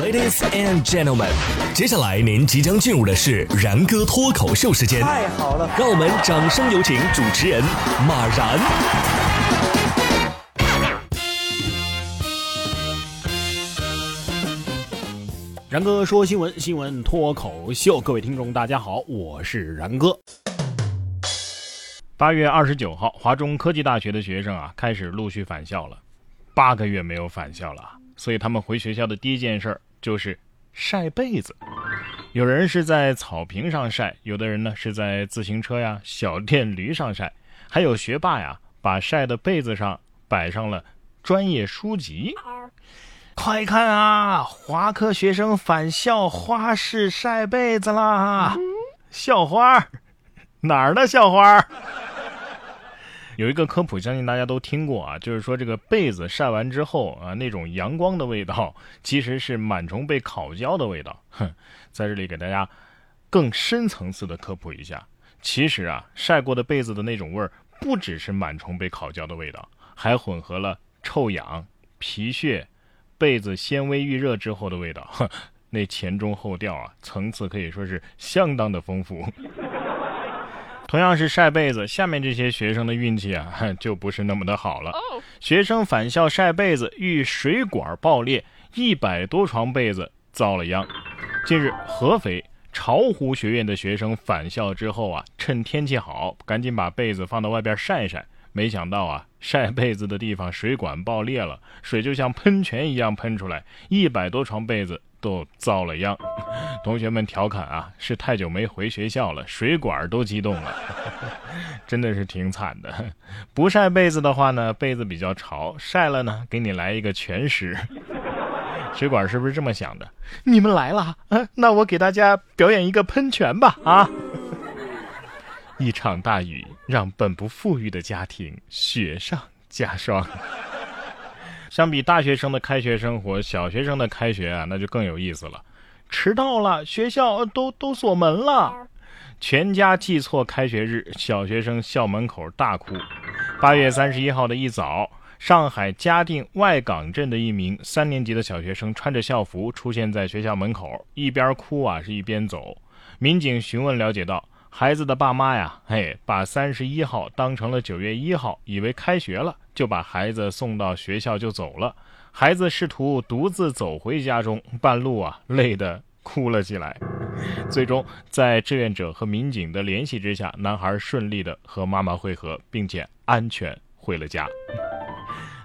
Ladies and gentlemen，接下来您即将进入的是然哥脱口秀时间。太好了，让我们掌声有请主持人马然。然哥说新闻，新闻脱口秀，各位听众大家好，我是然哥。八月二十九号，华中科技大学的学生啊，开始陆续返校了。八个月没有返校了，所以他们回学校的第一件事就是晒被子。有人是在草坪上晒，有的人呢是在自行车呀、小电驴上晒，还有学霸呀，把晒的被子上摆上了专业书籍。快看啊，华科学生返校花式晒被子啦！校花哪儿的校花？有一个科普，相信大家都听过啊，就是说这个被子晒完之后啊，那种阳光的味道，其实是螨虫被烤焦的味道。哼，在这里给大家更深层次的科普一下，其实啊，晒过的被子的那种味儿，不只是螨虫被烤焦的味道，还混合了臭氧、皮屑、被子纤维预热之后的味道。哼，那前中后调啊，层次可以说是相当的丰富。同样是晒被子，下面这些学生的运气啊，就不是那么的好了。学生返校晒被子遇水管爆裂，一百多床被子遭了殃。近日，合肥巢湖学院的学生返校之后啊，趁天气好，赶紧把被子放到外边晒晒。没想到啊，晒被子的地方水管爆裂了，水就像喷泉一样喷出来，一百多床被子。都遭了殃，同学们调侃啊，是太久没回学校了，水管都激动了，真的是挺惨的。不晒被子的话呢，被子比较潮；晒了呢，给你来一个全湿。水管是不是这么想的？你们来了，那我给大家表演一个喷泉吧！啊，一场大雨让本不富裕的家庭雪上加霜。相比大学生的开学生活，小学生的开学啊，那就更有意思了。迟到了，学校都都锁门了，全家记错开学日，小学生校门口大哭。八月三十一号的一早，上海嘉定外港镇的一名三年级的小学生穿着校服出现在学校门口，一边哭啊是一边走。民警询问了解到。孩子的爸妈呀，嘿，把三十一号当成了九月一号，以为开学了，就把孩子送到学校就走了。孩子试图独自走回家中，半路啊，累得哭了起来。最终，在志愿者和民警的联系之下，男孩顺利的和妈妈会合，并且安全回了家。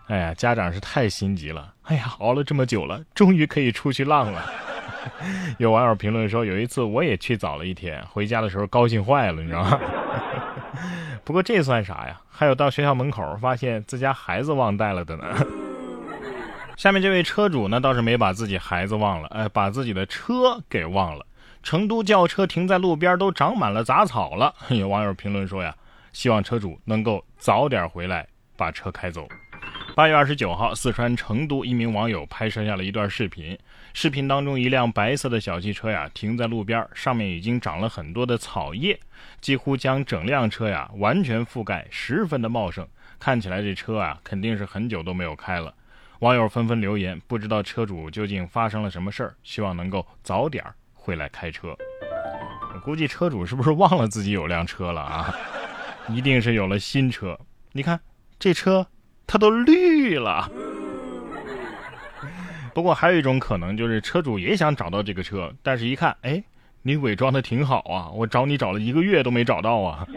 哎呀，家长是太心急了。哎呀，熬了这么久了，终于可以出去浪了。有网友评论说，有一次我也去早了一天，回家的时候高兴坏了，你知道吗？不过这算啥呀？还有到学校门口发现自家孩子忘带了的呢。下面这位车主呢，倒是没把自己孩子忘了，哎，把自己的车给忘了。成都轿车停在路边都长满了杂草了。有网友评论说呀，希望车主能够早点回来把车开走。八月二十九号，四川成都一名网友拍摄下了一段视频。视频当中，一辆白色的小汽车呀停在路边，上面已经长了很多的草叶，几乎将整辆车呀完全覆盖，十分的茂盛。看起来这车啊肯定是很久都没有开了。网友纷纷留言，不知道车主究竟发生了什么事儿，希望能够早点回来开车。我估计车主是不是忘了自己有辆车了啊？一定是有了新车。你看这车。它都绿了。不过还有一种可能，就是车主也想找到这个车，但是一看，哎，你伪装的挺好啊，我找你找了一个月都没找到啊。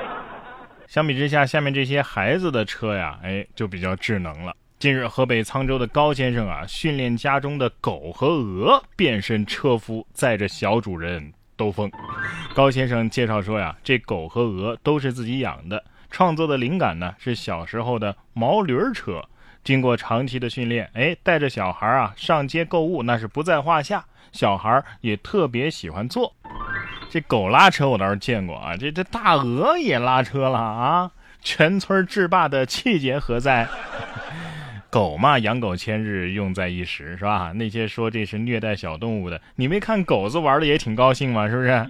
相比之下，下面这些孩子的车呀，哎，就比较智能了。近日，河北沧州的高先生啊，训练家中的狗和鹅变身车夫，载着小主人兜风。高先生介绍说呀，这狗和鹅都是自己养的。创作的灵感呢是小时候的毛驴车，经过长期的训练，哎，带着小孩啊上街购物那是不在话下，小孩也特别喜欢坐。这狗拉车我倒是见过啊，这这大鹅也拉车了啊！全村制霸的气节何在？狗嘛，养狗千日，用在一时，是吧？那些说这是虐待小动物的，你没看狗子玩的也挺高兴吗？是不是？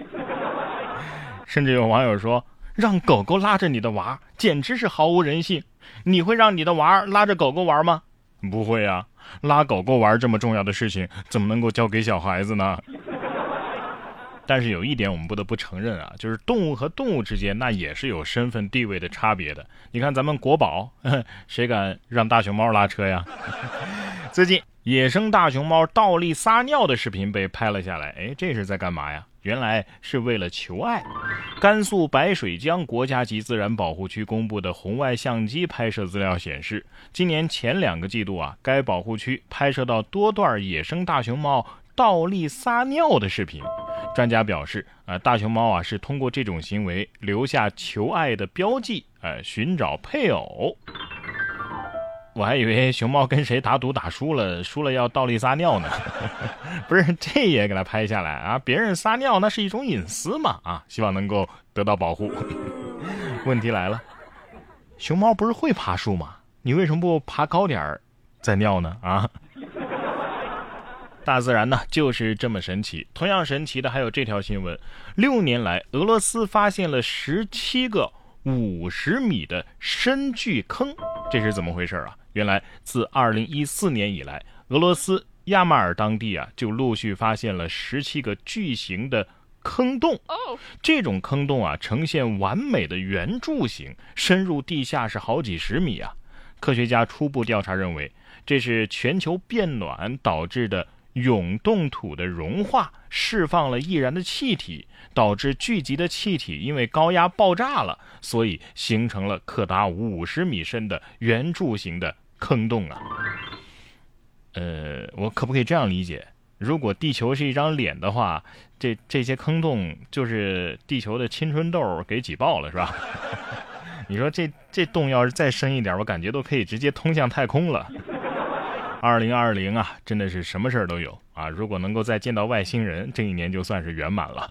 甚至有网友说。让狗狗拉着你的娃，简直是毫无人性。你会让你的娃拉着狗狗玩吗？不会啊。拉狗狗玩这么重要的事情，怎么能够交给小孩子呢？但是有一点我们不得不承认啊，就是动物和动物之间那也是有身份地位的差别的。你看咱们国宝，谁敢让大熊猫拉车呀？最近野生大熊猫倒立撒尿的视频被拍了下来，哎，这是在干嘛呀？原来是为了求爱。甘肃白水江国家级自然保护区公布的红外相机拍摄资料显示，今年前两个季度啊，该保护区拍摄到多段野生大熊猫倒立撒尿的视频。专家表示，啊，大熊猫啊是通过这种行为留下求爱的标记，呃，寻找配偶。我还以为熊猫跟谁打赌打输了，输了要倒立撒尿呢。不是，这也给它拍下来啊！别人撒尿那是一种隐私嘛，啊，希望能够得到保护。问题来了，熊猫不是会爬树吗？你为什么不爬高点儿再尿呢？啊？大自然呢，就是这么神奇。同样神奇的还有这条新闻：六年来，俄罗斯发现了十七个五十米的深巨坑，这是怎么回事啊？原来，自二零一四年以来，俄罗斯亚马尔当地啊，就陆续发现了十七个巨型的坑洞。这种坑洞啊，呈现完美的圆柱形，深入地下是好几十米啊。科学家初步调查认为，这是全球变暖导致的。永冻土的融化释放了易燃的气体，导致聚集的气体因为高压爆炸了，所以形成了可达五十米深的圆柱形的坑洞啊。呃，我可不可以这样理解？如果地球是一张脸的话，这这些坑洞就是地球的青春痘给挤爆了，是吧？你说这这洞要是再深一点，我感觉都可以直接通向太空了。二零二零啊，真的是什么事儿都有啊！如果能够再见到外星人，这一年就算是圆满了。